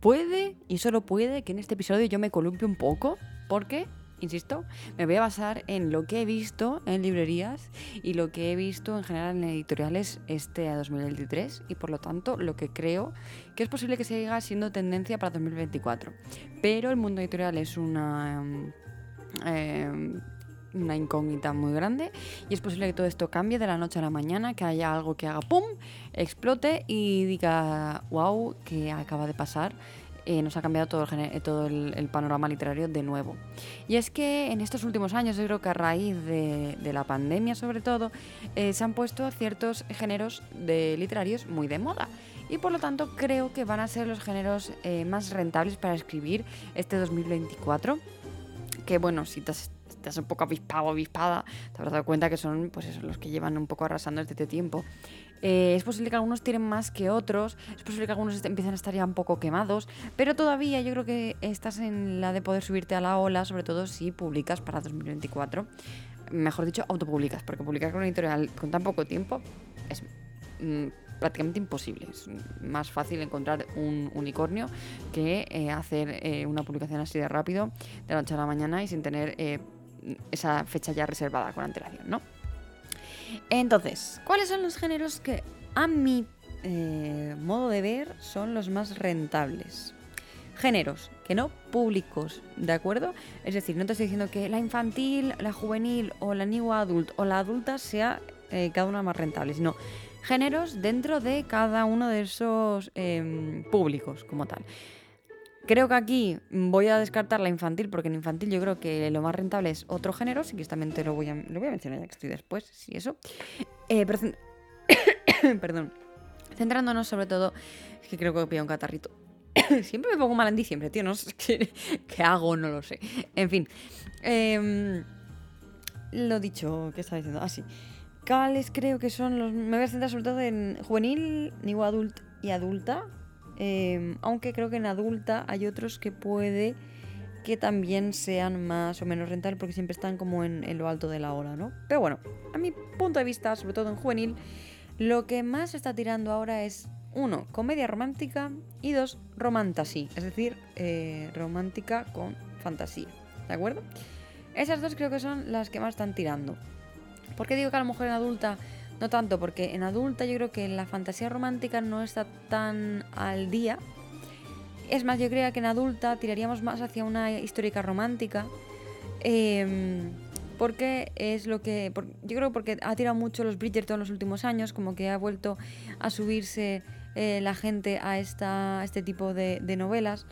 Puede, y solo puede, que en este episodio yo me columpie un poco, porque, insisto, me voy a basar en lo que he visto en librerías y lo que he visto en general en editoriales este a 2023 y por lo tanto lo que creo que es posible que siga siendo tendencia para 2024. Pero el mundo editorial es una... eh, una incógnita muy grande y es posible que todo esto cambie de la noche a la mañana, que haya algo que haga ¡pum!, explote y diga, wow, que acaba de pasar. Eh, nos ha cambiado todo, el, eh, todo el, panorama literario de nuevo. Y es que en estos últimos años, yo creo que a raíz de, la pandemia sobre todo, eh, se han puesto ciertos géneros de literarios muy de moda. Y por lo tanto creo que van a ser los géneros más rentables para escribir este 2024 que bueno, si te has, has un poco avispado avispada, te habrás dado cuenta que son pues eso, los que llevan un poco arrasando desde este tiempo. Eh, es posible que algunos tiren más que otros, es posible que algunos empiecen a estar ya un poco quemados, pero todavía yo creo que estás en la de poder subirte a la ola, sobre todo si publicas para 2024. Mejor dicho, autopublicas, porque publicar con una editorial con tan poco tiempo es mm, prácticamente imposible. Es más fácil encontrar un unicornio que eh, hacer eh, una publicación así de rápido, de la noche a la mañana y sin tener esa fecha ya reservada con antelación, ¿no? Entonces, ¿cuáles son los géneros que a mi eh, modo de ver son los más rentables? Géneros, que no públicos, ¿de acuerdo? Es decir, no te estoy diciendo que la infantil, la juvenil o la new adult o la adulta sea eh, cada una más rentable, sino géneros dentro de cada uno de esos em, públicos como tal. Creo que aquí voy a descartar la infantil, porque en infantil yo creo que lo más rentable es otro género, si que también te lo voy a, lo voy a mencionar ya que estoy después, si eso. Eh, Perdón. Centrándonos sobre todo, es que creo que voy a un catarrito. Siempre me pongo mal en diciembre, tío, no sé qué, hago, no lo sé. En fin. em, lo dicho, ¿qué estaba diciendo? Ah, sí. ¿Cuáles creo que son los...? Me voy a centrar sobre todo en juvenil, new adult y adulta. Eh, aunque creo que en adulta hay otros que puede que también sean más o menos rentables porque siempre están como en, en lo alto de la ola, ¿no? Pero bueno, a mi punto de vista, sobre todo en juvenil, lo que más está tirando ahora es, uno, comedia romántica y dos, romantasy, es decir, eh, romántica con fantasía, ¿de acuerdo? Esas dos creo que son las que más están tirando. ¿Por qué digo que a lo mejor en adulta no tanto? Porque en adulta yo creo que la fantasía romántica no está tan al día. Es más, yo creo que en adulta tiraríamos más hacia una histórica romántica. em, porque es lo que. yo creo porque ha tirado mucho los Bridgerton en los últimos años, como que ha vuelto a subirse eh, la gente a, esta, este tipo de, de novelas.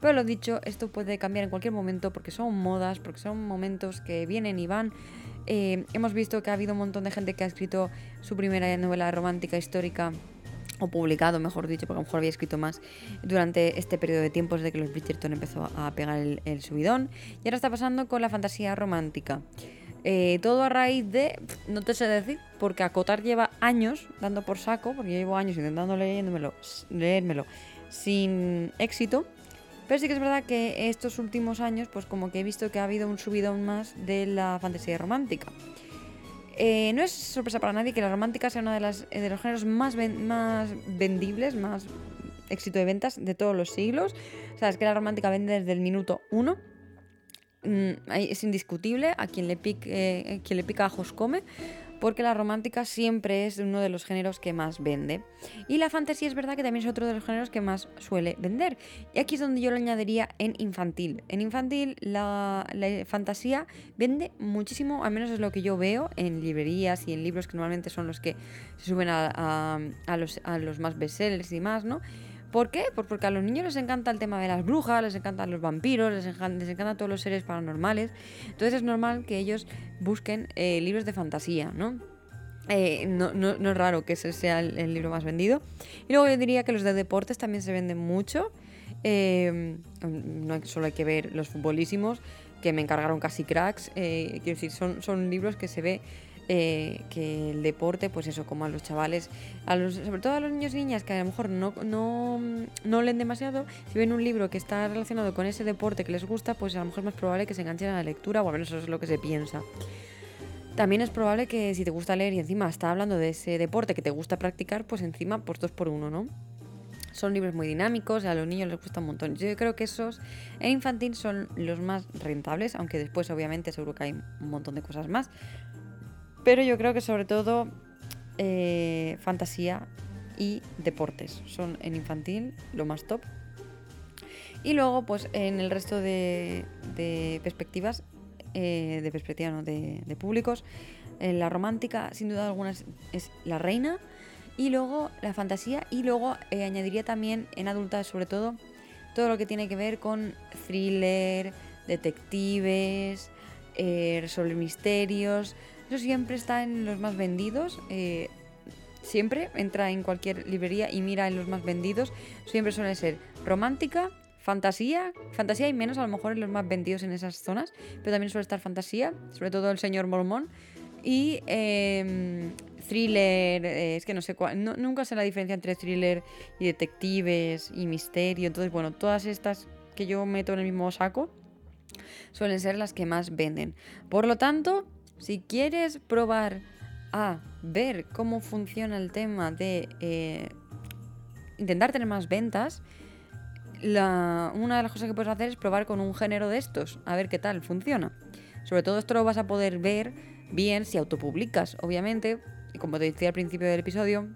Pero lo dicho, esto puede cambiar en cualquier momento porque son modas, porque son momentos que vienen y van. Eh, hemos visto que ha habido un montón de gente que ha escrito su primera novela romántica histórica o publicado, mejor dicho, porque a lo mejor había escrito más durante este periodo de tiempo desde que los Bridgerton empezó a pegar el, subidón. Y ahora está pasando con la fantasía romántica. Eh, todo a raíz de, no te sé decir, porque Acotar lleva años dando por saco, porque yo llevo años intentando leyéndomelo, leérmelo sin éxito. Pero sí que es verdad que estos últimos años, pues como que he visto que ha habido un subidón más de la fantasía romántica. Eh, no es sorpresa para nadie que la romántica sea uno eh, de los géneros más, ven- más vendibles, más éxito de ventas de todos los siglos. O sea, es que la romántica vende desde el minuto uno. Mm, es indiscutible, a quien le, pique, eh, quien le pica ajos come, porque la romántica siempre es uno de los géneros que más vende. Y la fantasía es verdad que también es otro de los géneros que más suele vender. Y aquí es donde yo lo añadiría en infantil. En infantil la, la fantasía vende muchísimo, al menos es lo que yo veo en librerías y en libros que normalmente son los que se suben a, a- a los, a los más bestsellers y más, ¿no? ¿Por qué? Pues porque a los niños les encanta el tema de las brujas, les encantan los vampiros, les, encan- les encantan todos los seres paranormales. Entonces es normal que ellos busquen eh, libros de fantasía, ¿no? Eh, no, no- es raro que ese sea el, libro más vendido. Y luego yo diría que los de deportes también se venden mucho. Hay- solo hay que ver los futbolísimos, que me encargaron casi cracks. eh, quiero decir, son, son libros que se ve eh, que el deporte, pues eso, como a los chavales, a los, sobre todo a los niños y niñas que a lo mejor no, no, no leen demasiado, si ven un libro que está relacionado con ese deporte que les gusta, pues a lo mejor es más probable que se enganchen a la lectura, o al menos eso es lo que se piensa. También es probable que si te gusta leer y encima está hablando de ese deporte que te gusta practicar, pues encima, pues dos por uno, ¿no? son libros muy dinámicos, a los niños les gusta un montón. Yo creo que esos en infantil son los más rentables, aunque después obviamente seguro que hay un montón de cosas más. Pero yo creo que sobre todo eh, fantasía y deportes son en infantil lo más top. Y luego, pues en el resto de, perspectivas, eh, de perspectiva, no, de, públicos, en la romántica, sin duda alguna, es la reina y luego la fantasía y luego eh, añadiría también en adulta sobre todo todo lo que tiene que ver con thriller, detectives, eh, resolver misterios. Eso siempre está en los más vendidos. Eh, siempre entra en cualquier librería y mira en los más vendidos. Siempre suele ser romántica, fantasía. Fantasía y menos a lo mejor en los más vendidos en esas zonas. Pero también suele estar fantasía, sobre todo el señor Mormón. Y em, thriller, eh, es que no sé cuál, nunca sé la diferencia entre thriller y detectives y misterio. Entonces, bueno, todas estas que yo meto en el mismo saco suelen ser las que más venden. Por lo tanto, si quieres probar a ver cómo funciona el tema de eh, intentar tener más ventas, una de las cosas que puedes hacer es probar con un género de estos, a ver qué tal funciona. Sobre todo esto lo vas a poder ver bien si autopublicas, obviamente, y como te decía al principio del episodio,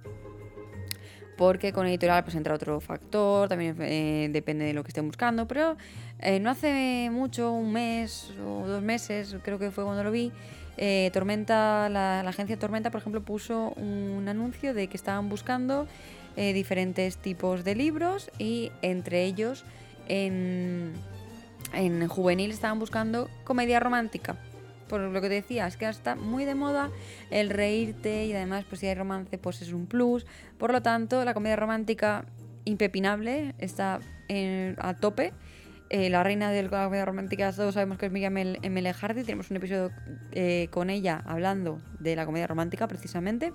porque con editorial pues entra otro factor, también eh, depende de lo que estén buscando, pero eh, no hace mucho, un mes o dos meses, creo que fue cuando lo vi, eh, Tormenta, la, agencia Tormenta, por ejemplo, puso un anuncio de que estaban buscando diferentes tipos de libros y entre ellos en, en juvenil estaban buscando comedia romántica por lo que te decía, es que está muy de moda el reírte y además pues si hay romance pues es un plus. Por lo tanto, la comedia romántica impepinable está a tope. Eh, la reina de la comedia romántica, todos sabemos que es Miriam M. Hardy. Tenemos un episodio eh, con ella hablando de la comedia romántica precisamente.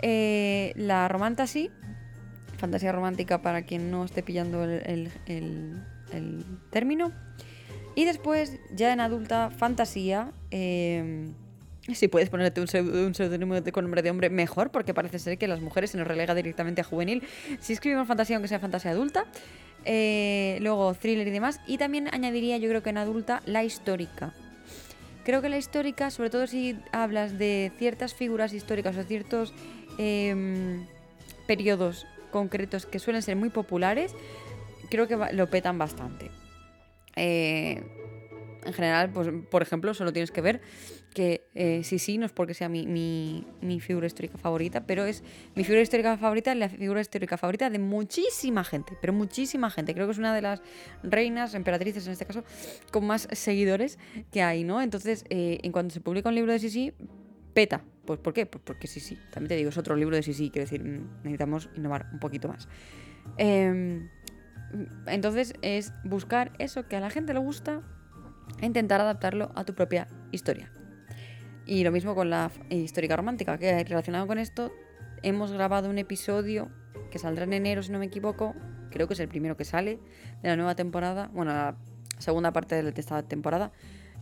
Eh, la romantasy, fantasía romántica para quien no esté pillando el término. Y después, ya en adulta, fantasía. Eh, si puedes ponerte un seudónimo con nombre de hombre, mejor, porque parece ser que las mujeres se nos relega directamente a juvenil. Si escribimos fantasía, aunque sea fantasía adulta. Eh, luego, thriller y demás. Y también añadiría, yo creo que en adulta, la histórica. Creo que la histórica, sobre todo si hablas de ciertas figuras históricas o ciertos em, periodos concretos que suelen ser muy populares, creo que lo petan bastante. Eh, en general, pues, por ejemplo, solo tienes que ver que eh, sí, sí, no es porque sea mi, figura histórica favorita, pero es mi figura histórica favorita, la figura histórica favorita de muchísima gente, pero muchísima gente. Creo que es una de las reinas, emperatrices en este caso, con más seguidores que hay, ¿no? Entonces, eh, en cuanto se publica un libro de Sisi, peta. Pues ¿por qué? Pues porque sí. También te digo, es otro libro de Sisi, quiero decir, mm, necesitamos innovar un poquito más. Eh, entonces es buscar eso que a la gente le gusta e intentar adaptarlo a tu propia historia. Y lo mismo con la histórica romántica, que relacionado con esto hemos grabado un episodio que saldrá en enero, si no me equivoco, creo que es el primero que sale de la nueva temporada, bueno, la segunda parte de esta temporada,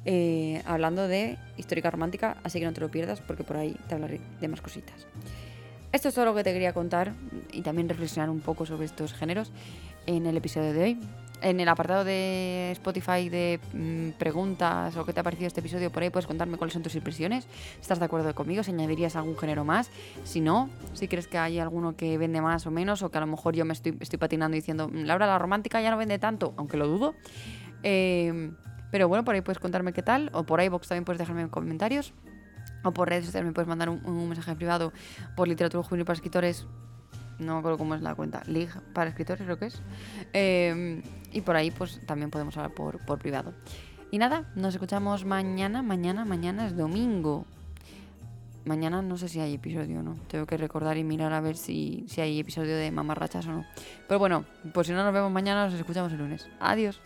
eh, hablando de histórica romántica, así que no te lo pierdas porque por ahí te hablaré de más cositas. Esto es todo lo que te quería contar y también reflexionar un poco sobre estos géneros en el episodio de hoy. En el apartado de Spotify de mm, preguntas o qué te ha parecido este episodio, por ahí puedes contarme cuáles son tus impresiones. ¿Estás de acuerdo conmigo? ¿Si añadirías algún género más? Si no, si crees que hay alguno que vende más o menos, o que a lo mejor yo me estoy, patinando diciendo, mm, Laura, la romántica ya no vende tanto, aunque lo dudo. Eh, pero bueno, por ahí puedes contarme qué tal, o por ahí Vox también puedes dejarme en comentarios, o por redes sociales me puedes mandar un, mensaje privado por literatura juvenil para escritores no me acuerdo cómo es la cuenta, League para escritores creo que es. Em, y por ahí pues también podemos hablar por, por privado. Y nada, nos escuchamos mañana, mañana, mañana es domingo. Mañana no sé si hay episodio o no. Tengo que recordar y mirar a ver si, si hay episodio de mamarrachas o no. Pero bueno, pues si no nos vemos mañana, nos escuchamos el lunes. Adiós.